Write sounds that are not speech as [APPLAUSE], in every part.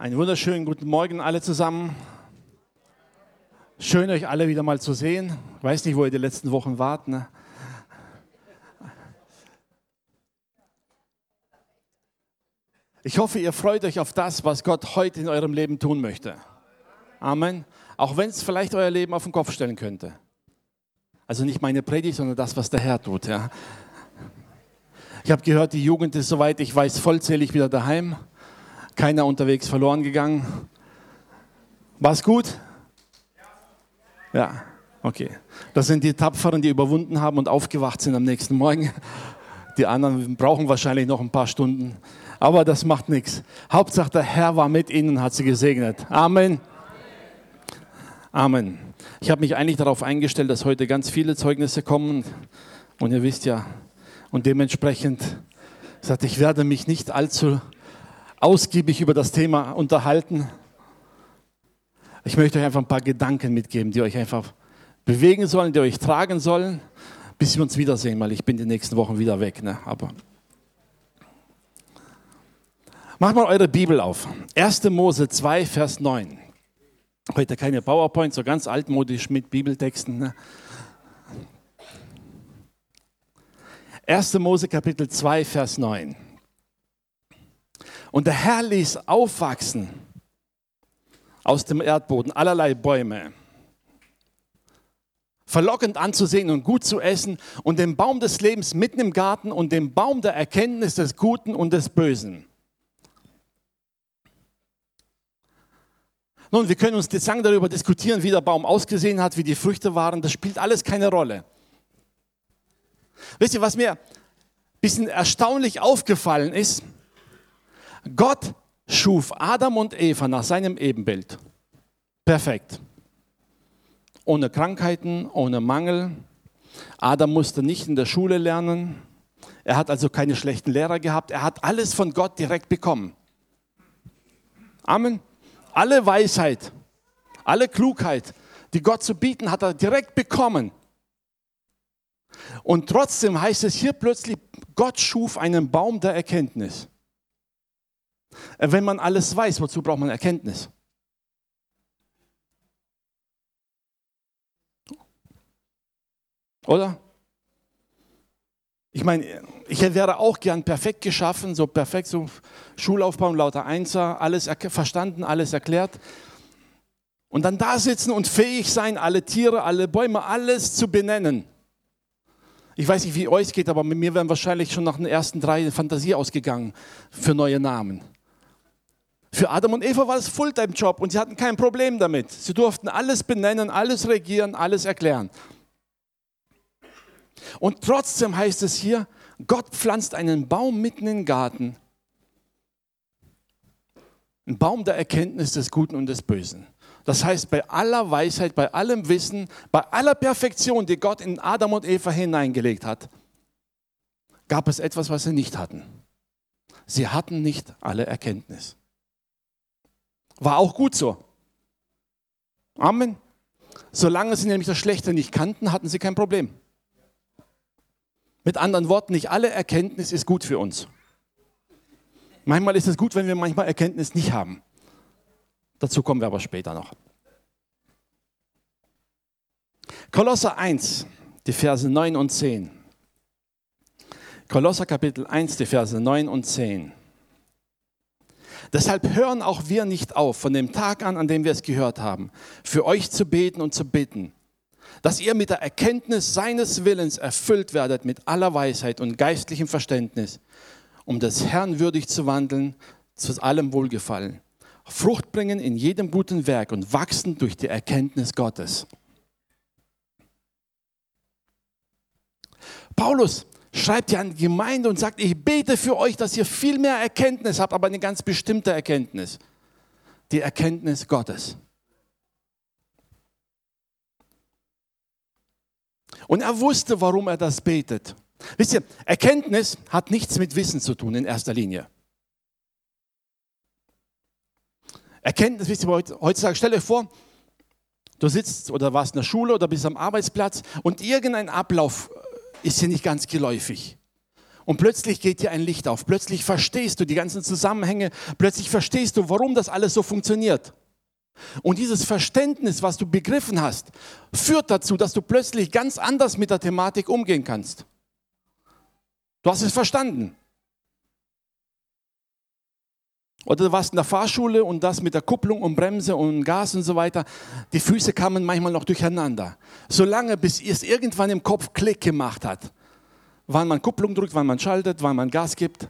Einen wunderschönen guten Morgen alle zusammen. Schön euch alle wieder mal zu sehen. Ich weiß nicht, wo ihr die letzten Wochen wart. Ne? Ich hoffe, ihr freut euch auf das, was Gott heute in eurem Leben tun möchte. Amen. Auch wenn es vielleicht euer Leben auf den Kopf stellen könnte. Also nicht meine Predigt, sondern das, was der Herr tut. Ja. Ich habe gehört, die Jugend ist soweit ich weiß vollzählig wieder daheim. Keiner unterwegs verloren gegangen. War es gut? Ja, okay. Das sind die Tapferen, die überwunden haben und aufgewacht sind am nächsten Morgen. Die anderen brauchen wahrscheinlich noch ein paar Stunden. Aber das macht nichts. Hauptsache, der Herr war mit ihnen und hat sie gesegnet. Amen. Amen. Ich habe mich eigentlich darauf eingestellt, dass heute ganz viele Zeugnisse kommen. Und ihr wisst ja, und dementsprechend sagte ich, werde mich nicht allzu ausgiebig über das Thema unterhalten. Ich möchte euch einfach ein paar Gedanken mitgeben, die euch einfach bewegen sollen, die euch tragen sollen, bis wir uns wiedersehen, weil ich bin die nächsten Wochen wieder weg. Ne? Aber macht mal eure Bibel auf. 1. Mose 2, Vers 9. Heute keine PowerPoint, so ganz altmodisch mit Bibeltexten. Ne? 1. Mose Kapitel 2, Vers 9. Und der Herr ließ aufwachsen aus dem Erdboden allerlei Bäume, verlockend anzusehen und gut zu essen, und den Baum des Lebens mitten im Garten und den Baum der Erkenntnis des Guten und des Bösen. Nun, wir können uns jetzt lang darüber diskutieren, wie der Baum ausgesehen hat, wie die Früchte waren. Das spielt alles keine Rolle. Wisst ihr, was mir ein bisschen erstaunlich aufgefallen ist? Gott schuf Adam und Eva nach seinem Ebenbild. Perfekt. Ohne Krankheiten, ohne Mangel. Adam musste nicht in der Schule lernen. Er hat also keine schlechten Lehrer gehabt. Er hat alles von Gott direkt bekommen. Amen. Alle Weisheit, alle Klugheit, die Gott zu bieten, hat er direkt bekommen. Und trotzdem heißt es hier plötzlich, Gott schuf einen Baum der Erkenntnis. Wenn man alles weiß, wozu braucht man Erkenntnis? Oder? Ich meine, ich wäre auch gern perfekt geschaffen, so perfekt, so Schulaufbau, lauter Einser, alles verstanden, alles erklärt. Und dann da sitzen und fähig sein, alle Tiere, alle Bäume, alles zu benennen. Ich weiß nicht, wie euch geht, aber mit mir wären wahrscheinlich schon nach den ersten drei Fantasie ausgegangen für neue Namen. Für Adam und Eva war es Fulltime-Job und sie hatten kein Problem damit. Sie durften alles benennen, alles regieren, alles erklären. Und trotzdem heißt es hier, Gott pflanzt einen Baum mitten im Garten. Ein Baum der Erkenntnis des Guten und des Bösen. Das heißt, bei aller Weisheit, bei allem Wissen, bei aller Perfektion, die Gott in Adam und Eva hineingelegt hat, gab es etwas, was sie nicht hatten. Sie hatten nicht alle Erkenntnis. War auch gut so. Amen. Solange sie nämlich das Schlechte nicht kannten, hatten sie kein Problem. Mit anderen Worten, nicht alle Erkenntnis ist gut für uns. Manchmal ist es gut, wenn wir manchmal Erkenntnis nicht haben. Dazu kommen wir aber später noch. Kolosser 1, die Verse 9 und 10. Kolosser Kapitel 1, die Verse 9 und 10. Deshalb hören auch wir nicht auf, von dem Tag an, an dem wir es gehört haben, für euch zu beten und zu bitten, dass ihr mit der Erkenntnis seines Willens erfüllt werdet mit aller Weisheit und geistlichem Verständnis, um des Herrn würdig zu wandeln, zu allem Wohlgefallen, Frucht bringen in jedem guten Werk und wachsen durch die Erkenntnis Gottes. Paulus schreibt ja an die Gemeinde und sagt, ich bete für euch, dass ihr viel mehr Erkenntnis habt, aber eine ganz bestimmte Erkenntnis. Die Erkenntnis Gottes. Und er wusste, warum er das betet. Wisst ihr, Erkenntnis hat nichts mit Wissen zu tun in erster Linie. Erkenntnis, wisst ihr, heutzutage, stell euch vor, du sitzt oder warst in der Schule oder bist am Arbeitsplatz und irgendein Ablauf ist hier nicht ganz geläufig. Und plötzlich geht dir ein Licht auf. Plötzlich verstehst du die ganzen Zusammenhänge. Plötzlich verstehst du, warum das alles so funktioniert. Und dieses Verständnis, was du begriffen hast, führt dazu, dass du plötzlich ganz anders mit der Thematik umgehen kannst. Du hast es verstanden. Oder du warst in der Fahrschule und das mit der Kupplung und Bremse und Gas und so weiter. Die Füße kamen manchmal noch durcheinander. Solange bis es irgendwann im Kopf Klick gemacht hat. Wann man Kupplung drückt, wann man schaltet, wann man Gas gibt.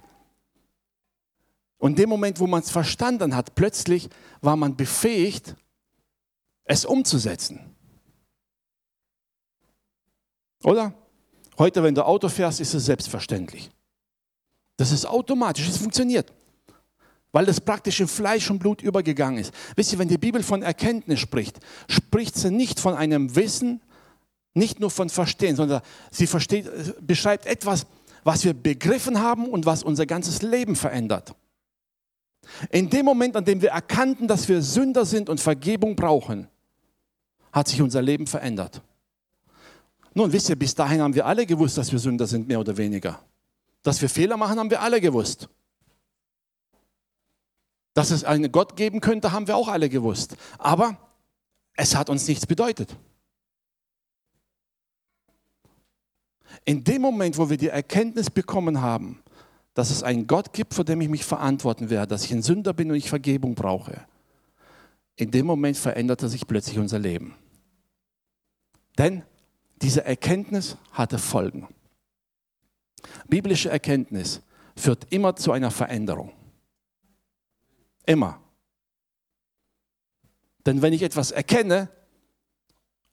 Und in dem Moment, wo man es verstanden hat, plötzlich war man befähigt, es umzusetzen. Oder? Heute, wenn du Auto fährst, ist es selbstverständlich. Das ist automatisch, es funktioniert weil das praktisch in Fleisch und Blut übergegangen ist. Wisst ihr, wenn die Bibel von Erkenntnis spricht, spricht sie nicht von einem Wissen, nicht nur von Verstehen, sondern sie versteht, beschreibt etwas, was wir begriffen haben und was unser ganzes Leben verändert. In dem Moment, an dem wir erkannten, dass wir Sünder sind und Vergebung brauchen, hat sich unser Leben verändert. Nun, wisst ihr, bis dahin haben wir alle gewusst, dass wir Sünder sind, mehr oder weniger. Dass wir Fehler machen, haben wir alle gewusst. Dass es einen Gott geben könnte, haben wir auch alle gewusst. Aber es hat uns nichts bedeutet. In dem Moment, wo wir die Erkenntnis bekommen haben, dass es einen Gott gibt, vor dem ich mich verantworten werde, dass ich ein Sünder bin und ich Vergebung brauche, in dem Moment veränderte sich plötzlich unser Leben. Denn diese Erkenntnis hatte Folgen. Biblische Erkenntnis führt immer zu einer Veränderung. Immer. Denn wenn ich etwas erkenne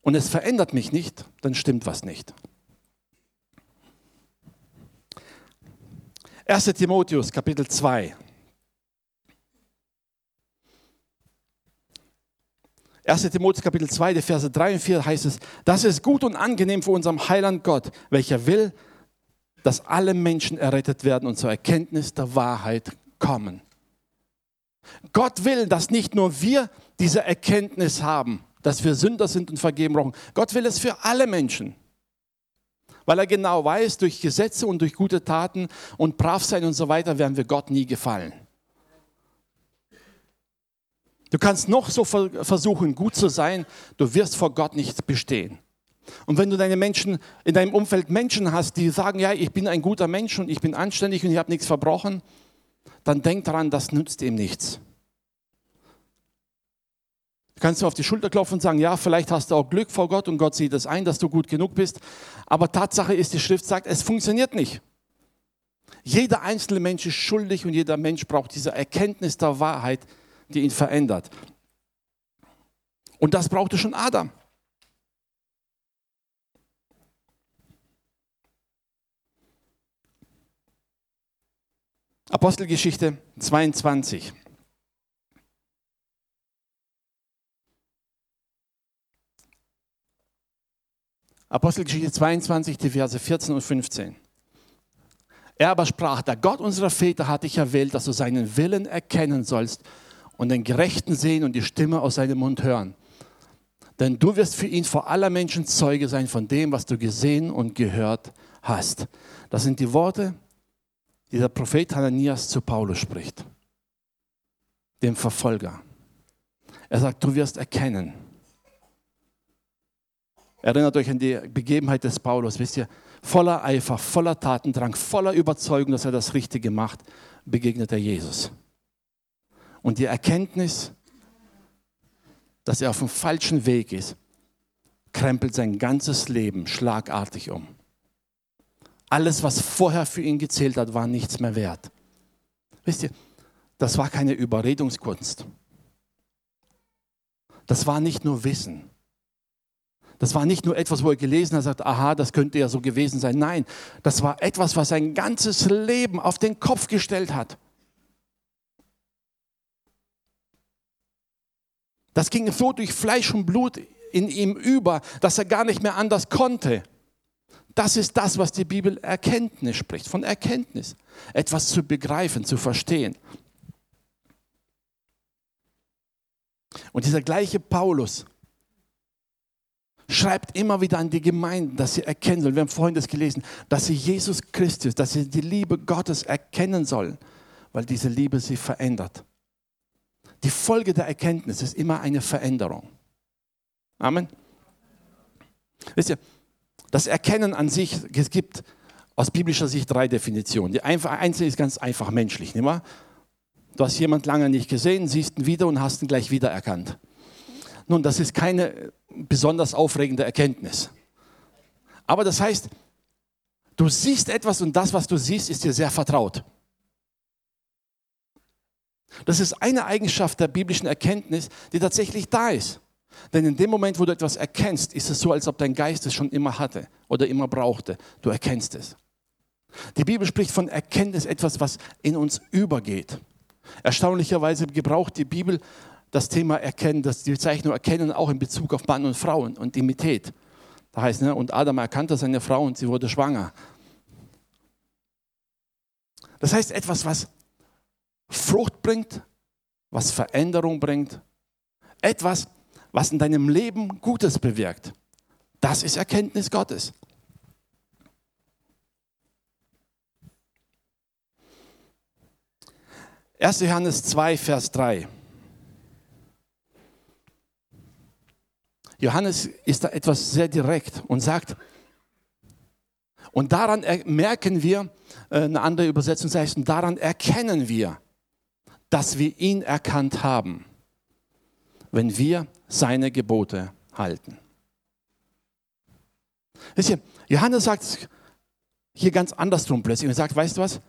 und es verändert mich nicht, dann stimmt was nicht. 1 Timotheus Kapitel 2. 1 Timotheus Kapitel 2, die Verse 3 und 4 heißt es, das ist gut und angenehm für unserem Heiland Gott, welcher will, dass alle Menschen errettet werden und zur Erkenntnis der Wahrheit kommen. Gott will, dass nicht nur wir diese Erkenntnis haben, dass wir Sünder sind und vergeben brauchen. Gott will es für alle Menschen. Weil er genau weiß, durch Gesetze und durch gute Taten und brav sein und so weiter werden wir Gott nie gefallen. Du kannst noch so versuchen, gut zu sein, du wirst vor Gott nicht bestehen. Und wenn du deine Menschen in deinem Umfeld Menschen hast, die sagen, ja, ich bin ein guter Mensch und ich bin anständig und ich habe nichts verbrochen, dann denk daran, das nützt ihm nichts. Du kannst du auf die Schulter klopfen und sagen, ja, vielleicht hast du auch Glück vor Gott und Gott sieht es ein, dass du gut genug bist. Aber Tatsache ist, die Schrift sagt, es funktioniert nicht. Jeder einzelne Mensch ist schuldig und jeder Mensch braucht diese Erkenntnis der Wahrheit, die ihn verändert. Und das brauchte schon Adam. Apostelgeschichte 22. Apostelgeschichte 22, die Verse 14 und 15. Er aber sprach, der Gott unserer Väter hat dich erwählt, dass du seinen Willen erkennen sollst und den Gerechten sehen und die Stimme aus seinem Mund hören. Denn du wirst für ihn vor aller Menschen Zeuge sein von dem, was du gesehen und gehört hast. Das sind die Worte, die der Prophet Hananias zu Paulus spricht, dem Verfolger. Er sagt, du wirst erkennen. Erinnert euch an die Begebenheit des Paulus, wisst ihr, voller Eifer, voller Tatendrang, voller Überzeugung, dass er das Richtige macht, begegnet er Jesus. Und die Erkenntnis, dass er auf dem falschen Weg ist, krempelt sein ganzes Leben schlagartig um. Alles, was vorher für ihn gezählt hat, war nichts mehr wert. Wisst ihr, das war keine Überredungskunst. Das war nicht nur Wissen. Das war nicht nur etwas, wo er gelesen hat, sagt, aha, das könnte ja so gewesen sein. Nein, das war etwas, was sein ganzes Leben auf den Kopf gestellt hat. Das ging so durch Fleisch und Blut in ihm über, dass er gar nicht mehr anders konnte. Das ist das, was die Bibel Erkenntnis spricht, von Erkenntnis. Etwas zu begreifen, zu verstehen. Und dieser gleiche Paulus schreibt immer wieder an die Gemeinden, dass sie erkennen sollen. Wir haben vorhin das gelesen, dass sie Jesus Christus, dass sie die Liebe Gottes erkennen sollen, weil diese Liebe sie verändert. Die Folge der Erkenntnis ist immer eine Veränderung. Amen. Wisst ihr, das Erkennen an sich, es gibt aus biblischer Sicht drei Definitionen. Die einzige ist ganz einfach menschlich, nicht wahr? Du hast jemanden lange nicht gesehen, siehst ihn wieder und hast ihn gleich wiedererkannt. Nun, das ist keine besonders aufregende Erkenntnis. Aber das heißt, du siehst etwas und das, was du siehst, ist dir sehr vertraut. Das ist eine Eigenschaft der biblischen Erkenntnis, die tatsächlich da ist. Denn in dem Moment, wo du etwas erkennst, ist es so, als ob dein Geist es schon immer hatte oder immer brauchte. Du erkennst es. Die Bibel spricht von Erkenntnis, etwas, was in uns übergeht. Erstaunlicherweise gebraucht die Bibel das Thema Erkennen, das die Bezeichnung Erkennen auch in Bezug auf Mann und Frau und Intimität. Da heißt, ne, und Adam erkannte seine Frau und sie wurde schwanger. Das heißt etwas, was Frucht bringt, was Veränderung bringt, etwas, was in deinem Leben Gutes bewirkt. Das ist Erkenntnis Gottes. Erste Johannes 2, Vers 3. Johannes ist da etwas sehr direkt und sagt, und daran merken wir, äh, eine andere Übersetzung heißt, und daran erkennen wir, dass wir ihn erkannt haben, wenn wir seine Gebote halten. Wisst ihr, Johannes sagt hier ganz andersrum plötzlich und sagt, weißt du was?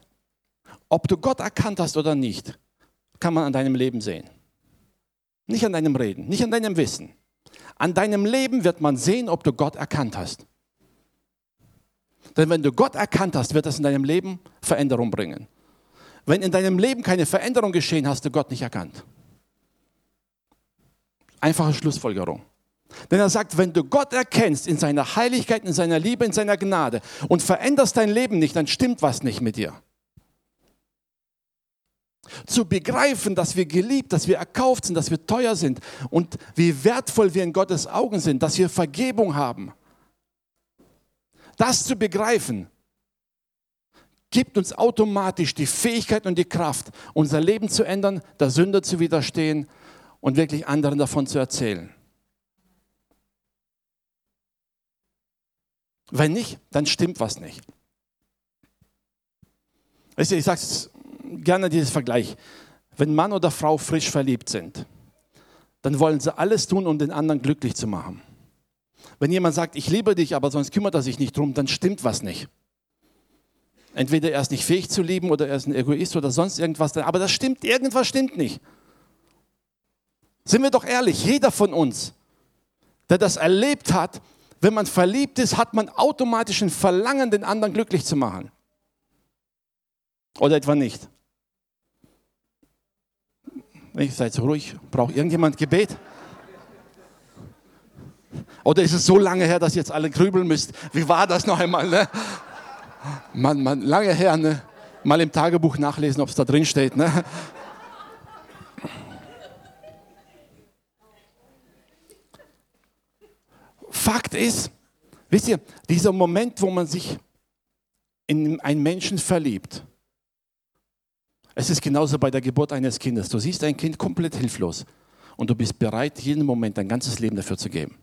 Ob du Gott erkannt hast oder nicht, kann man an deinem Leben sehen. Nicht an deinem Reden, nicht an deinem Wissen. An deinem Leben wird man sehen, ob du Gott erkannt hast. Denn wenn du Gott erkannt hast, wird das in deinem Leben Veränderung bringen. Wenn in deinem Leben keine Veränderung geschehen, hast du Gott nicht erkannt. Einfache Schlussfolgerung. Denn er sagt, wenn du Gott erkennst in seiner Heiligkeit, in seiner Liebe, in seiner Gnade und veränderst dein Leben nicht, dann stimmt was nicht mit dir. Zu begreifen, dass wir geliebt, dass wir erkauft sind, dass wir teuer sind und wie wertvoll wir in Gottes Augen sind, dass wir Vergebung haben. Das zu begreifen, gibt uns automatisch die Fähigkeit und die Kraft, unser Leben zu ändern, der Sünde zu widerstehen und wirklich anderen davon zu erzählen. Wenn nicht, dann stimmt was nicht. Ich sage gerne dieses Vergleich. Wenn Mann oder Frau frisch verliebt sind, dann wollen sie alles tun, um den anderen glücklich zu machen. Wenn jemand sagt, ich liebe dich, aber sonst kümmert er sich nicht drum, dann stimmt was nicht. Entweder er ist nicht fähig zu lieben oder er ist ein Egoist oder sonst irgendwas. Aber das stimmt, irgendwas stimmt nicht. Sind wir doch ehrlich, jeder von uns, der das erlebt hat, wenn man verliebt ist, hat man automatisch ein Verlangen, den anderen glücklich zu machen. Oder etwa nicht? Ich seid ruhig, braucht irgendjemand Gebet? Oder ist es so lange her, dass ihr jetzt alle grübeln müsst? Wie war das noch einmal? Ne? Mann, Mann, lange her, ne? Mal im Tagebuch nachlesen, ob es da drin steht, ne? Fakt ist, wisst ihr, dieser Moment, wo man sich in einen Menschen verliebt, es ist genauso bei der Geburt eines Kindes. Du siehst ein Kind komplett hilflos und du bist bereit, jeden Moment dein ganzes Leben dafür zu geben.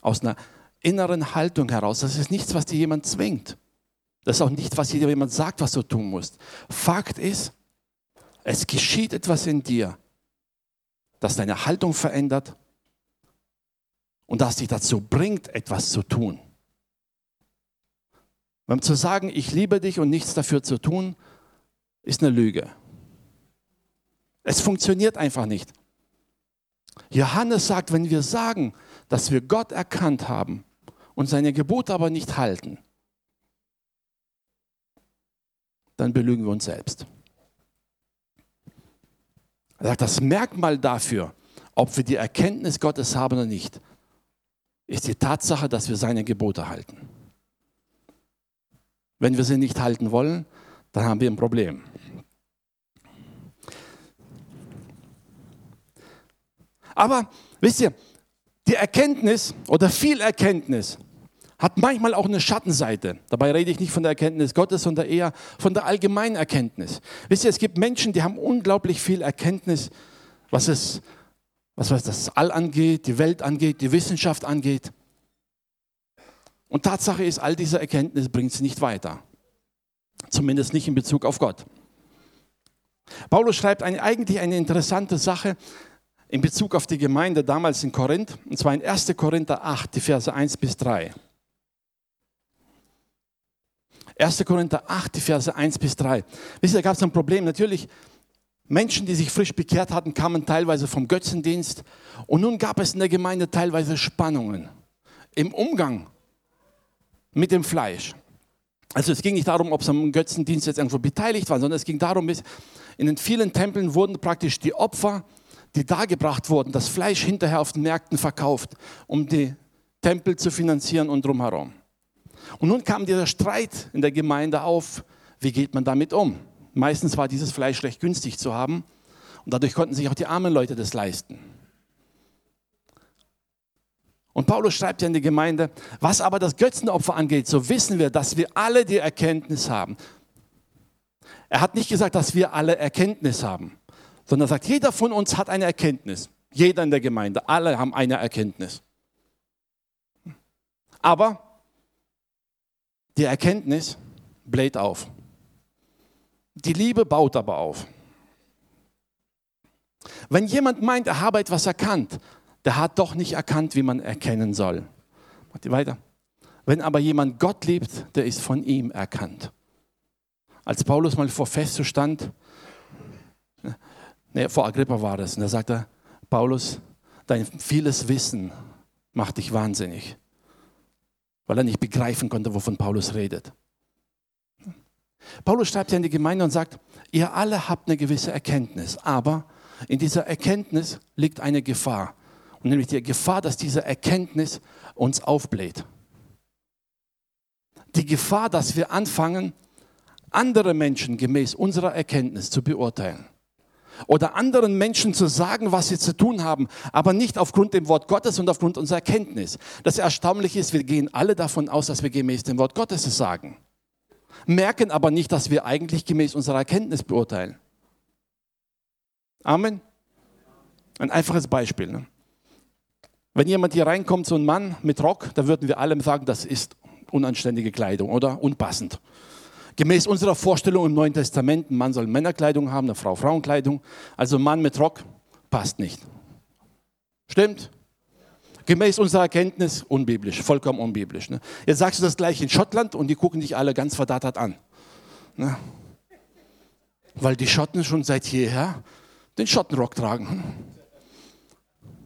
Aus einer inneren Haltung heraus. Das ist nichts, was dir jemand zwingt. Das ist auch nicht, was dir jemand sagt, was du tun musst. Fakt ist, es geschieht etwas in dir, das deine Haltung verändert und das dich dazu bringt, etwas zu tun. Wenn zu sagen, ich liebe dich und nichts dafür zu tun, ist eine Lüge. Es funktioniert einfach nicht. Johannes sagt, wenn wir sagen, dass wir Gott erkannt haben, und seine Gebote aber nicht halten, dann belügen wir uns selbst. Er sagt, das Merkmal dafür, ob wir die Erkenntnis Gottes haben oder nicht, ist die Tatsache, dass wir seine Gebote halten. Wenn wir sie nicht halten wollen, dann haben wir ein Problem. Aber wisst ihr, Die Erkenntnis oder viel Erkenntnis hat manchmal auch eine Schattenseite. Dabei rede ich nicht von der Erkenntnis Gottes, sondern eher von der allgemeinen Erkenntnis. Wisst ihr, es gibt Menschen, die haben unglaublich viel Erkenntnis, was es, was weiß das All angeht, die Welt angeht, die Wissenschaft angeht. Und Tatsache ist, all diese Erkenntnis bringt sie nicht weiter. Zumindest nicht in Bezug auf Gott. Paulus schreibt eine, eigentlich eine interessante Sache in Bezug auf die Gemeinde damals in Korinth, und zwar in 1. Korinther 8, die Verse 1 bis 3. 1. Korinther 8, die Verse 1 bis 3. Wisst ihr, da gab es ein Problem. Natürlich, Menschen, die sich frisch bekehrt hatten, kamen teilweise vom Götzendienst. Und nun gab es in der Gemeinde teilweise Spannungen im Umgang mit dem Fleisch. Also es ging nicht darum, ob sie am Götzendienst jetzt irgendwo beteiligt waren, sondern es ging darum, in den vielen Tempeln wurden praktisch die Opfer, die dargebracht wurden, das Fleisch hinterher auf den Märkten verkauft, um die Tempel zu finanzieren und drumherum. Und nun kam dieser Streit in der Gemeinde auf, wie geht man damit um? Meistens war dieses Fleisch recht günstig zu haben und dadurch konnten sich auch die armen Leute das leisten. Und Paulus schreibt ja in die Gemeinde, was aber das Götzenopfer angeht, so wissen wir, dass wir alle die Erkenntnis haben. Er hat nicht gesagt, dass wir alle Erkenntnis haben, sondern er sagt, jeder von uns hat eine Erkenntnis. Jeder in der Gemeinde, alle haben eine Erkenntnis. Aber die Erkenntnis bläht auf. Die Liebe baut aber auf. Wenn jemand meint, er habe etwas erkannt, der hat doch nicht erkannt, wie man erkennen soll. Macht ihr weiter? Wenn aber jemand Gott liebt, der ist von ihm erkannt. Als Paulus mal vor Festus stand, nee, vor Agrippa war das, und da sagte Paulus, dein vieles Wissen macht dich wahnsinnig, weil er nicht begreifen konnte, wovon Paulus redet. Paulus schreibt ja in die Gemeinde und sagt, ihr alle habt eine gewisse Erkenntnis, aber in dieser Erkenntnis liegt eine Gefahr. Und nämlich die Gefahr, dass diese Erkenntnis uns aufbläht. Die Gefahr, dass wir anfangen, andere Menschen gemäß unserer Erkenntnis zu beurteilen. Oder anderen Menschen zu sagen, was sie zu tun haben, aber nicht aufgrund dem Wort Gottes und aufgrund unserer Erkenntnis. Das Erstaunliche ist, wir gehen alle davon aus, dass wir gemäß dem Wort Gottes es sagen. Merken aber nicht, dass wir eigentlich gemäß unserer Erkenntnis beurteilen. Amen. Ein einfaches Beispiel. Ne? Wenn jemand hier reinkommt, so ein Mann mit Rock, da würden wir alle sagen, das ist unanständige Kleidung oder unpassend. Gemäß unserer Vorstellung im Neuen Testament, ein Mann soll Männerkleidung haben, eine Frau Frauenkleidung. Also ein Mann mit Rock passt nicht. Stimmt? Gemäß unserer Erkenntnis unbiblisch, vollkommen unbiblisch. Ne? Jetzt sagst du das gleich in Schottland und die gucken dich alle ganz verdattert an. Ne? Weil die Schotten schon seit jeher den Schottenrock tragen.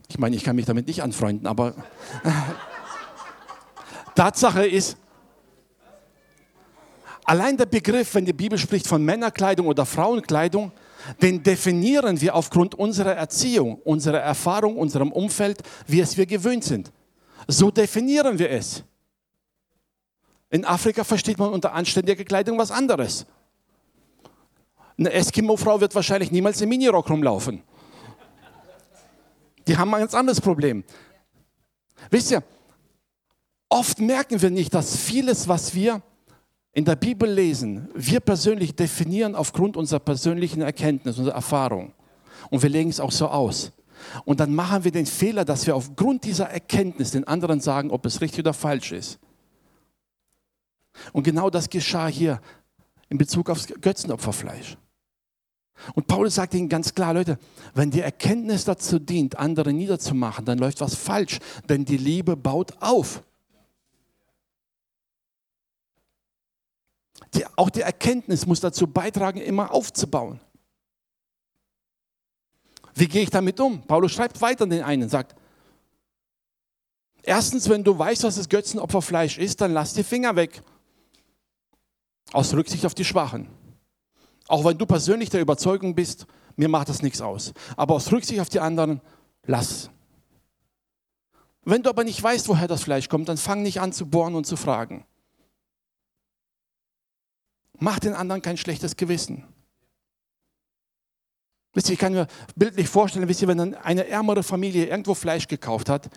Ich meine, ich kann mich damit nicht anfreunden, aber [LAUGHS] Tatsache ist, allein der Begriff, wenn die Bibel spricht von Männerkleidung oder Frauenkleidung, den definieren wir aufgrund unserer Erziehung, unserer Erfahrung, unserem Umfeld, wie es wir gewöhnt sind. So definieren wir es. In Afrika versteht man unter anständiger Kleidung was anderes. Eine Eskimo-Frau wird wahrscheinlich niemals im Minirock rumlaufen. Die haben ein ganz anderes Problem. Wisst ihr, oft merken wir nicht, dass vieles, was wir in der Bibel lesen, wir persönlich definieren aufgrund unserer persönlichen Erkenntnis, unserer Erfahrung. Und wir legen es auch so aus. Und dann machen wir den Fehler, dass wir aufgrund dieser Erkenntnis den anderen sagen, ob es richtig oder falsch ist. Und genau das geschah hier in Bezug aufs Götzenopferfleisch. Und Paulus sagt ihnen ganz klar, Leute, wenn die Erkenntnis dazu dient, andere niederzumachen, dann läuft was falsch, denn die Liebe baut auf. Die, auch die Erkenntnis muss dazu beitragen, immer aufzubauen. Wie gehe ich damit um? Paulus schreibt weiter den einen, sagt, erstens, wenn du weißt, was das Götzenopferfleisch ist, dann lass die Finger weg. Aus Rücksicht auf die Schwachen. Auch wenn du persönlich der Überzeugung bist, mir macht das nichts aus. Aber aus Rücksicht auf die anderen, lass. Wenn du aber nicht weißt, woher das Fleisch kommt, dann fang nicht an zu bohren und zu fragen. Mach den anderen kein schlechtes Gewissen. Wisst ihr, ich kann mir bildlich vorstellen, wisst ihr, wenn eine ärmere Familie irgendwo Fleisch gekauft hat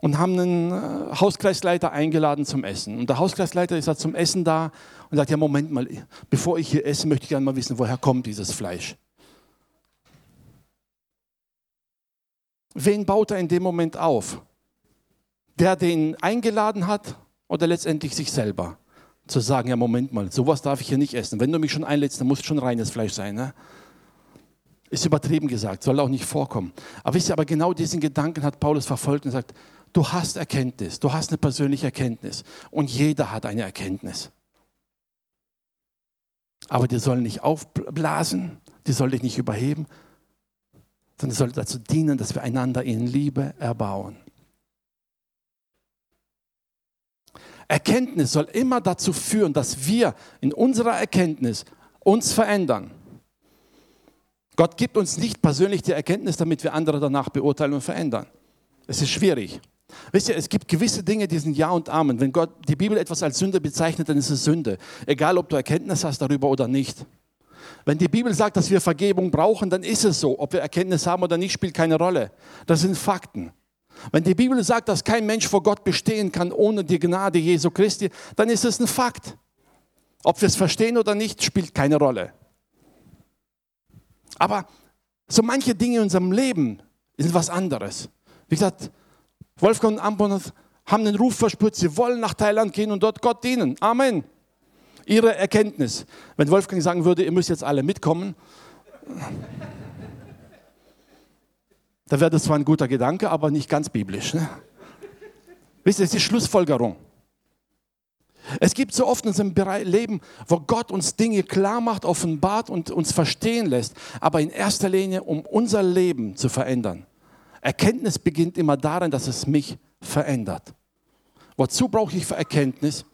und haben einen äh, Hauskreisleiter eingeladen zum Essen. Und der Hauskreisleiter ist da zum Essen da und sagt, ja Moment mal, bevor ich hier esse, möchte ich gerne mal wissen, woher kommt dieses Fleisch. Wen baut er in dem Moment auf? Der den eingeladen hat oder letztendlich sich selber? Zu sagen, ja Moment mal, sowas darf ich hier nicht essen. Wenn du mich schon einlädst, dann muss es schon reines Fleisch sein. Ne? Ist übertrieben gesagt, soll auch nicht vorkommen. Aber wisst ihr, aber genau diesen Gedanken hat Paulus verfolgt und sagt, du hast Erkenntnis, du hast eine persönliche Erkenntnis und jeder hat eine Erkenntnis. Aber die soll nicht aufblasen, die soll dich nicht überheben, sondern soll dazu dienen, dass wir einander in Liebe erbauen. Erkenntnis soll immer dazu führen, dass wir in unserer Erkenntnis uns verändern. Gott gibt uns nicht persönlich die Erkenntnis, damit wir andere danach beurteilen und verändern. Es ist schwierig. Wisst ihr, es gibt gewisse Dinge, die sind Ja und Amen. Wenn Gott die Bibel etwas als Sünde bezeichnet, dann ist es Sünde. Egal, ob du Erkenntnis hast darüber oder nicht. Wenn die Bibel sagt, dass wir Vergebung brauchen, dann ist es so. Ob wir Erkenntnis haben oder nicht, spielt keine Rolle. Das sind Fakten. Wenn die Bibel sagt, dass kein Mensch vor Gott bestehen kann ohne die Gnade Jesu Christi, dann ist es ein Fakt. Ob wir es verstehen oder nicht, spielt keine Rolle. Aber so manche Dinge in unserem Leben sind was anderes. Wie gesagt, Wolfgang und Amon haben den Ruf verspürt, sie wollen nach Thailand gehen und dort Gott dienen. Amen ihre Erkenntnis. Wenn Wolfgang sagen würde, ihr müsst jetzt alle mitkommen, da wäre das zwar ein guter Gedanke, aber nicht ganz biblisch. Ne? Wisst ihr, es ist die Schlussfolgerung. Es gibt so oft in unserem Leben, wo Gott uns Dinge klar macht, offenbart und uns verstehen lässt, aber in erster Linie, um unser Leben zu verändern. Erkenntnis beginnt immer darin, dass es mich verändert. Wozu brauche ich für Erkenntnis?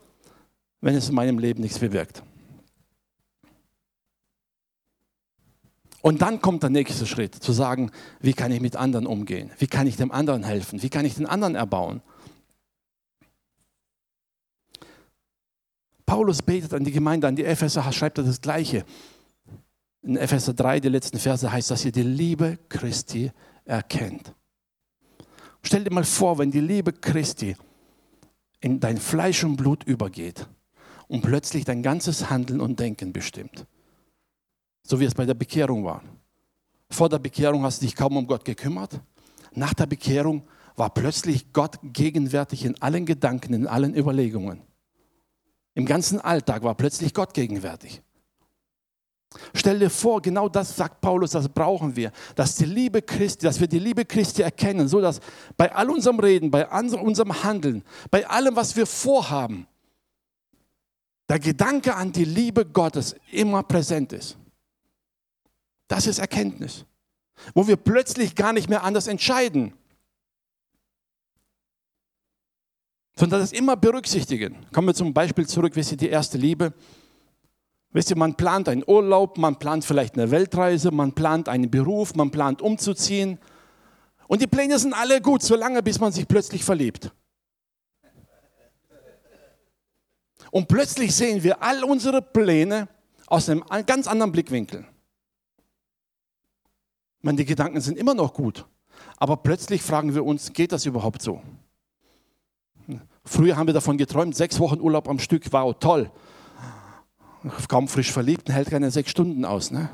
wenn es in meinem Leben nichts bewirkt. Und dann kommt der nächste Schritt, zu sagen, wie kann ich mit anderen umgehen? Wie kann ich dem anderen helfen? Wie kann ich den anderen erbauen? Paulus betet an die Gemeinde, an die Epheser, schreibt er das Gleiche. In Epheser 3, die letzten Verse heißt, dass ihr die Liebe Christi erkennt. Stell dir mal vor, wenn die Liebe Christi in dein Fleisch und Blut übergeht, und plötzlich dein ganzes Handeln und Denken bestimmt. So wie es bei der Bekehrung war. Vor der Bekehrung hast du dich kaum um Gott gekümmert. Nach der Bekehrung war plötzlich Gott gegenwärtig in allen Gedanken, in allen Überlegungen. Im ganzen Alltag war plötzlich Gott gegenwärtig. Stell dir vor, genau das sagt Paulus, das brauchen wir, dass die Liebe Christi, dass wir die Liebe Christi erkennen, so dass bei all unserem Reden, bei unserem Handeln, bei allem, was wir vorhaben, der Gedanke an die Liebe Gottes immer präsent ist. Das ist Erkenntnis, wo wir plötzlich gar nicht mehr anders entscheiden, sondern das immer berücksichtigen. Kommen wir zum Beispiel zurück, wisst ihr, die erste Liebe. Wisst ihr, man plant einen Urlaub, man plant vielleicht eine Weltreise, man plant einen Beruf, man plant umzuziehen. Und die Pläne sind alle gut, solange bis man sich plötzlich verliebt. Und plötzlich sehen wir all unsere Pläne aus einem ganz anderen Blickwinkel. Meine, die Gedanken sind immer noch gut, aber plötzlich fragen wir uns, geht das überhaupt so? Früher haben wir davon geträumt, sechs Wochen Urlaub am Stück, wow, toll. Kaum frisch verliebt, hält keine sechs Stunden aus. Ne?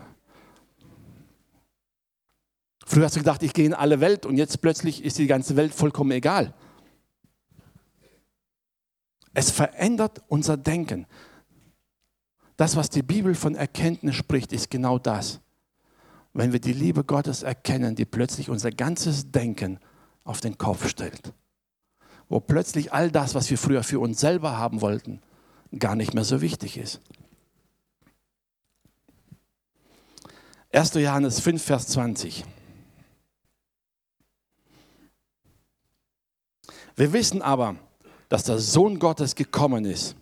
Früher hast du gedacht, ich gehe in alle Welt und jetzt plötzlich ist die ganze Welt vollkommen egal. Es verändert unser Denken. Das, was die Bibel von Erkenntnis spricht, ist genau das. Wenn wir die Liebe Gottes erkennen, die plötzlich unser ganzes Denken auf den Kopf stellt. Wo plötzlich all das, was wir früher für uns selber haben wollten, gar nicht mehr so wichtig ist. 1. Johannes 5, Vers 20. Wir wissen aber, dass der Sohn Gottes gekommen ist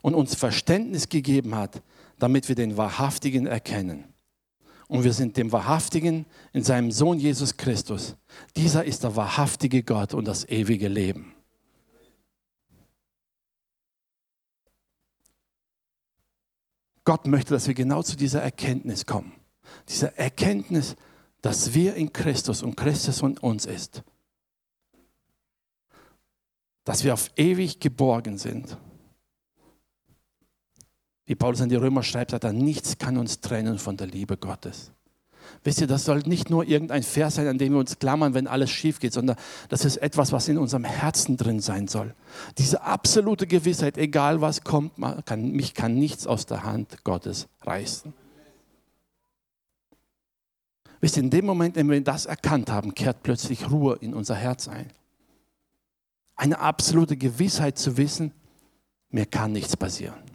und uns Verständnis gegeben hat, damit wir den Wahrhaftigen erkennen. Und wir sind dem Wahrhaftigen in seinem Sohn Jesus Christus. Dieser ist der wahrhaftige Gott und das ewige Leben. Gott möchte, dass wir genau zu dieser Erkenntnis kommen. Diese Erkenntnis, dass wir in Christus und Christus in uns ist. dass wir auf ewig geborgen sind. Wie Paulus an die Römer schreibt, sagt er, nichts kann uns trennen von der Liebe Gottes. Wisst ihr, das soll nicht nur irgendein Vers sein, an dem wir uns klammern, wenn alles schief geht, sondern das ist etwas, was in unserem Herzen drin sein soll. Diese absolute Gewissheit, egal was kommt, kann, mich kann nichts aus der Hand Gottes reißen. Wisst ihr, in dem Moment, in dem wir das erkannt haben, kehrt plötzlich Ruhe in unser Herz ein. Eine absolute Gewissheit zu wissen, mir kann nichts passieren.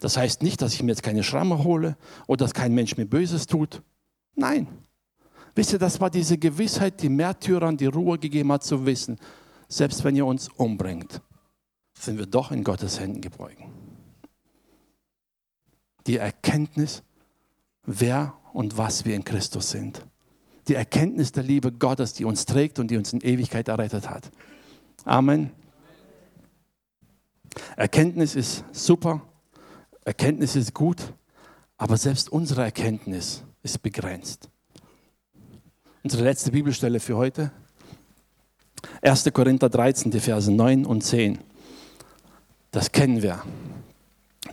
Das heißt nicht, dass ich mir jetzt keine Schramme hole oder dass kein Mensch mir Böses tut. Nein. Wisst ihr, das war diese Gewissheit, die Märtyrern die Ruhe gegeben hat, zu wissen, selbst wenn ihr uns umbringt, sind wir doch in Gottes Händen gebeugt. Die Erkenntnis, wer und was wir in Christus sind. Die Erkenntnis der Liebe Gottes, die uns trägt und die uns in Ewigkeit errettet hat. Amen. Erkenntnis ist super, Erkenntnis ist gut, aber selbst unsere Erkenntnis ist begrenzt. Unsere letzte Bibelstelle für heute. 1. Korinther 13, die Verse 9 und 10. Das kennen wir.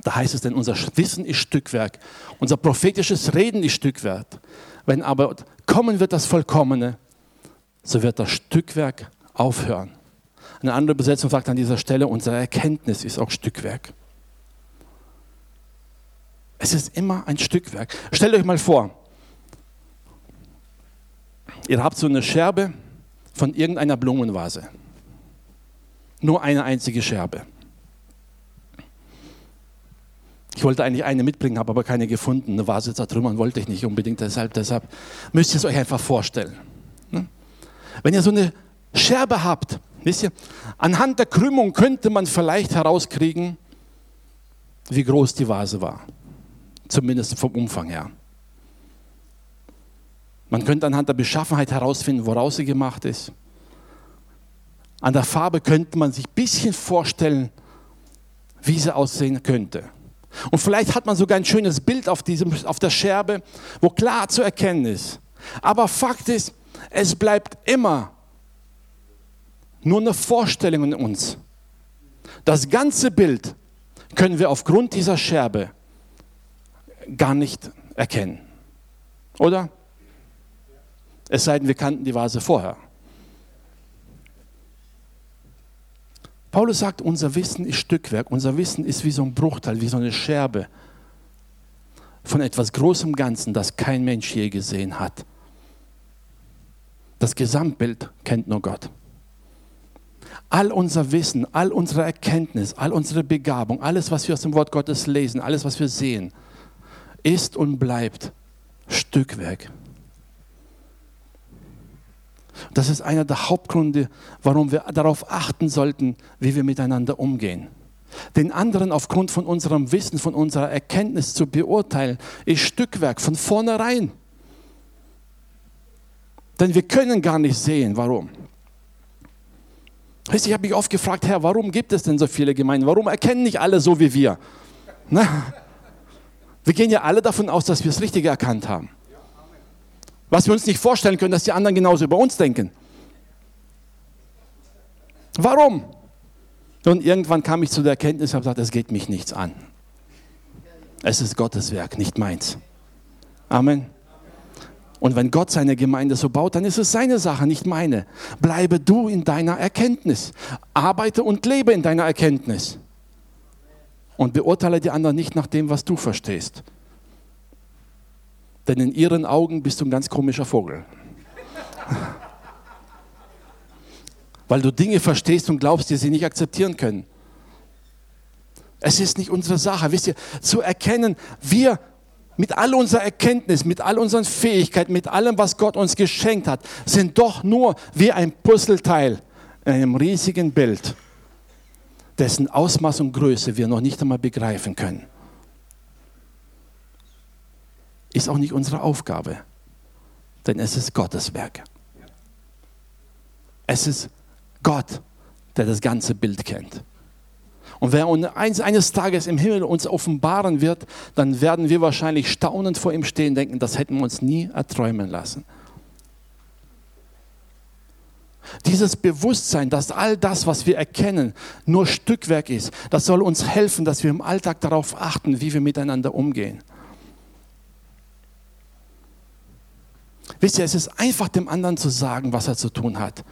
Da heißt es denn, unser Wissen ist Stückwerk, unser prophetisches Reden ist Stückwerk. Wenn aber kommen wird das Vollkommene, so wird das Stückwerk aufhören. Eine andere Besetzung sagt an dieser Stelle, unsere Erkenntnis ist auch Stückwerk. Es ist immer ein Stückwerk. Stellt euch mal vor, ihr habt so eine Scherbe von irgendeiner Blumenvase. Nur eine einzige Scherbe. Ich wollte eigentlich eine mitbringen, habe aber keine gefunden. Eine Vase zertrümmern wollte ich nicht unbedingt, deshalb, deshalb müsst ihr es euch einfach vorstellen. Ne? Wenn ihr so eine Scherbe habt, wisst ihr, anhand der Krümmung könnte man vielleicht herauskriegen, wie groß die Vase war zumindest vom Umfang her. Man könnte anhand der Beschaffenheit herausfinden, woraus sie gemacht ist. An der Farbe könnte man sich ein bisschen vorstellen, wie sie aussehen könnte. Und vielleicht hat man sogar ein schönes Bild auf, diesem, auf der Scherbe, wo klar zu erkennen ist. Aber Fakt ist, es bleibt immer nur eine Vorstellung in uns. Das ganze Bild können wir aufgrund dieser Scherbe gar nicht erkennen. Oder? Es sei denn, wir kannten die Vase vorher. Paulus sagt, unser Wissen ist Stückwerk, unser Wissen ist wie so ein Bruchteil, wie so eine Scherbe von etwas Großem Ganzen, das kein Mensch je gesehen hat. Das Gesamtbild kennt nur Gott. All unser Wissen, all unsere Erkenntnis, all unsere Begabung, alles, was wir aus dem Wort Gottes lesen, alles, was wir sehen, ist und bleibt Stückwerk. Das ist einer der Hauptgründe, warum wir darauf achten sollten, wie wir miteinander umgehen. Den anderen aufgrund von unserem Wissen, von unserer Erkenntnis zu beurteilen, ist Stückwerk von vornherein. Denn wir können gar nicht sehen, warum. Ich habe mich oft gefragt, Herr, warum gibt es denn so viele Gemeinden? Warum erkennen nicht alle so wie wir? Na? Wir gehen ja alle davon aus, dass wir das Richtige erkannt haben. Was wir uns nicht vorstellen können, dass die anderen genauso über uns denken. Warum? Und irgendwann kam ich zu der Erkenntnis und habe gesagt, es geht mich nichts an. Es ist Gottes Werk, nicht meins. Amen. Und wenn Gott seine Gemeinde so baut, dann ist es seine Sache, nicht meine. Bleibe du in deiner Erkenntnis. Arbeite und lebe in deiner Erkenntnis und beurteile die anderen nicht nach dem, was du verstehst. Denn in ihren Augen bist du ein ganz komischer Vogel. [LAUGHS] Weil du Dinge verstehst und glaubst, die sie nicht akzeptieren können. Es ist nicht unsere Sache, wisst ihr, zu erkennen, wir mit all unserer Erkenntnis, mit all unseren Fähigkeiten, mit allem, was Gott uns geschenkt hat, sind doch nur wie ein Puzzleteil in einem riesigen Bild dessen Ausmaß und Größe wir noch nicht einmal begreifen können. Ist auch nicht unsere Aufgabe, denn es ist Gottes Werk. Es ist Gott, der das ganze Bild kennt. Und wer eines Tages im Himmel uns offenbaren wird, dann werden wir wahrscheinlich staunend vor ihm stehen, denken, das hätten wir uns nie erträumen lassen. Dieses Bewusstsein, dass all das, was wir erkennen, nur Stückwerk ist, das soll uns helfen, dass wir im Alltag darauf achten, wie wir miteinander umgehen. Wisst ihr, es ist einfach dem anderen zu sagen, was er zu tun hat.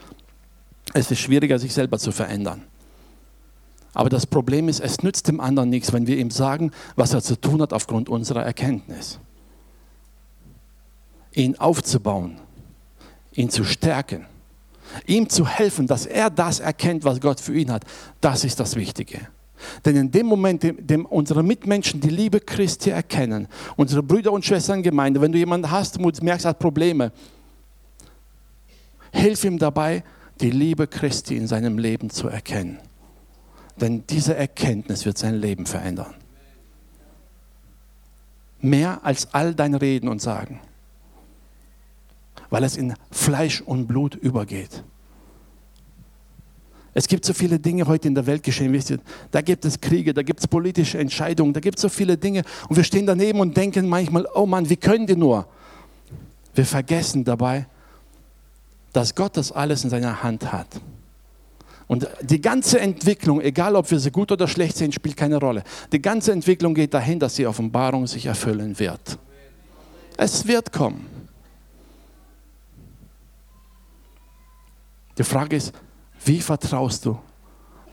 Es ist schwieriger, sich selber zu verändern. Aber das Problem ist, es nützt dem anderen nichts, wenn wir ihm sagen, was er zu tun hat aufgrund unserer Erkenntnis. Ihn aufzubauen, ihn zu stärken, ihm zu helfen, dass er das erkennt, was Gott für ihn hat, das ist das Wichtige. Denn in dem Moment, in dem unsere Mitmenschen die Liebe Christi erkennen, unsere Brüder und Schwestern Gemeinde, wenn du jemanden hast und merkst, er hat Probleme, hilf ihm dabei, die Liebe Christi in seinem Leben zu erkennen. Denn diese Erkenntnis wird sein Leben verändern. Mehr als all dein Reden und Sagen. Weil es in Fleisch und Blut übergeht. Es gibt so viele Dinge heute in der Welt geschehen, wisst ihr, da gibt es Kriege, da gibt es politische Entscheidungen, da gibt es so viele Dinge und wir stehen daneben und denken manchmal, oh Mann, wie können die nur? Wir vergessen dabei, dass Gott das alles in seiner Hand hat. Und die ganze Entwicklung, egal ob wir sie gut oder schlecht sehen, spielt keine Rolle. Die ganze Entwicklung geht dahin, dass die Offenbarung sich erfüllen wird. Es wird kommen. Die Frage ist, wie vertraust du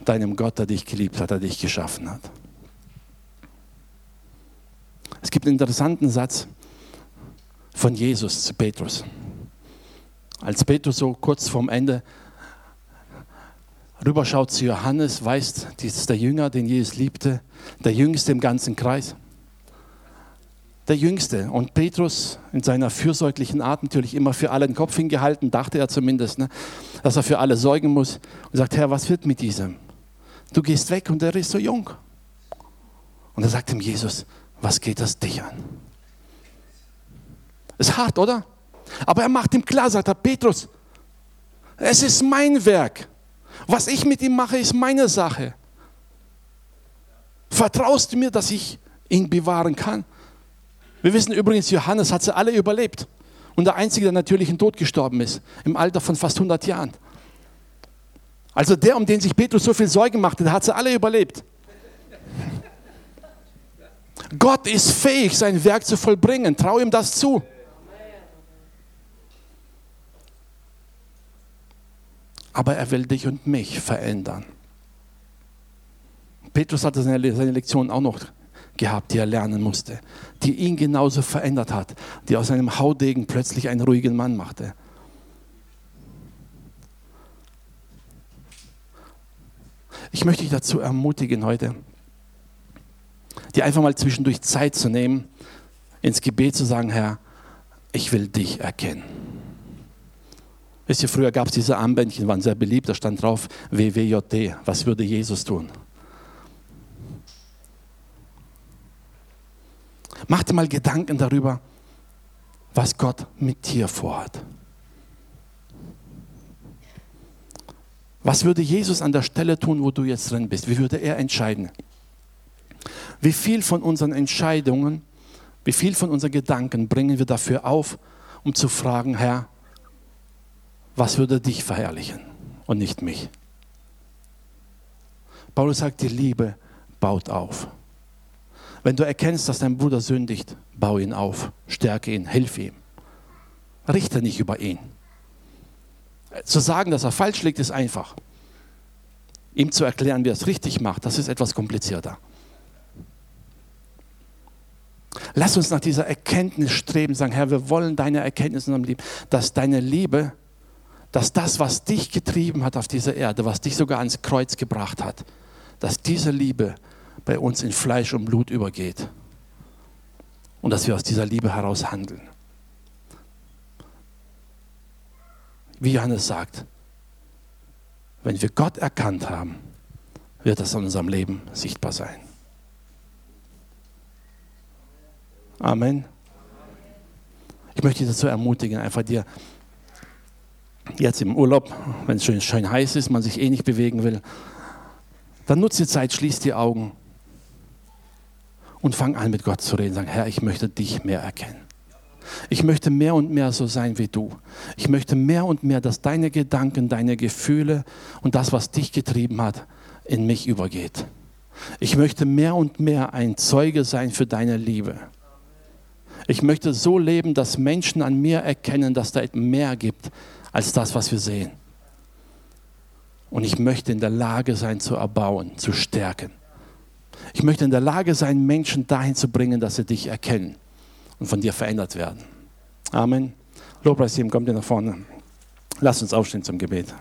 deinem Gott, der dich geliebt hat, der dich geschaffen hat? Es gibt einen interessanten Satz von Jesus zu Petrus. Als Petrus so kurz vorm Ende rüberschaut zu Johannes, weiß, dies ist der Jünger, den Jesus liebte, der Jüngste im ganzen Kreis. Der Jüngste. Und Petrus in seiner fürsorglichen Art natürlich immer für alle den Kopf hingehalten, dachte er zumindest, ne, dass er für alle sorgen muss. Und sagt, Herr, was wird mit diesem? Du gehst weg und er ist so jung. Und er sagt ihm Jesus, was geht das dich an? Ist hart, oder? Aber er macht ihm klar, sagt er, Petrus, es ist mein Werk. Was ich mit ihm mache, ist meine Sache. Vertraust du mir, dass ich ihn bewahren kann? Wir wissen übrigens, Johannes hat sie alle überlebt. Und der Einzige, der natürlich in Tod gestorben ist, im Alter von fast 100 Jahren. Also der, um den sich Petrus so viel Sorgen machte, der hat sie alle überlebt. Gott ist fähig, sein Werk zu vollbringen. Trau ihm das zu. aber er will dich und mich verändern. Petrus hatte seine, seine Lektion auch noch gehabt, die er lernen musste, die ihn genauso verändert hat, die aus einem Haudegen plötzlich einen ruhigen Mann machte. Ich möchte dich dazu ermutigen heute, dir einfach mal zwischendurch Zeit zu nehmen, ins Gebet zu sagen, Herr, ich will dich erkennen. Wisst ihr, früher gab es diese Armbändchen, waren sehr beliebt, da stand drauf WWJD, was würde Jesus tun? Mach dir mal Gedanken darüber, was Gott mit dir vorhat. Was würde Jesus an der Stelle tun, wo du jetzt drin bist? Wie würde er entscheiden? Wie viel von unseren Entscheidungen, wie viel von unseren Gedanken bringen wir dafür auf, um zu fragen, Herr, was würde dich verherrlichen und nicht mich? Paulus sagt, die Liebe baut auf. Wenn du erkennst, dass dein Bruder sündigt, bau ihn auf, stärke ihn, hilf ihm. Richte nicht über ihn. Zu sagen, dass er falsch liegt, ist einfach. Ihm zu erklären, wie er es richtig macht, das ist etwas komplizierter. Lass uns nach dieser Erkenntnis streben, sagen, Herr, wir wollen deine Erkenntnis in unserem Leben, dass deine Liebe dass das, was dich getrieben hat auf dieser Erde, was dich sogar ans Kreuz gebracht hat, dass diese Liebe bei uns in Fleisch und Blut übergeht und dass wir aus dieser Liebe heraus handeln. Wie Johannes sagt, wenn wir Gott erkannt haben, wird das in unserem Leben sichtbar sein. Amen. Ich möchte dich dazu ermutigen, einfach dir jetzt im Urlaub, wenn es schön, schön heiß ist, man sich eh nicht bewegen will, dann nutze die Zeit, schließ die Augen und fang an mit Gott zu reden. Sag, Herr, ich möchte dich mehr erkennen. Ich möchte mehr und mehr so sein wie du. Ich möchte mehr und mehr, dass deine Gedanken, deine Gefühle und das, was dich getrieben hat, in mich übergeht. Ich möchte mehr und mehr ein Zeuge sein für deine Liebe. Ich möchte so leben, dass Menschen an mir erkennen, dass da mehr gibt als das, was wir sehen. Und ich möchte in der Lage sein, zu erbauen, zu stärken. Ich möchte in der Lage sein, Menschen dahin zu bringen, dass sie dich erkennen und von dir verändert werden. Amen. Lobpreisteam, kommt ihr nach vorne. Lasst uns aufstehen zum Gebet.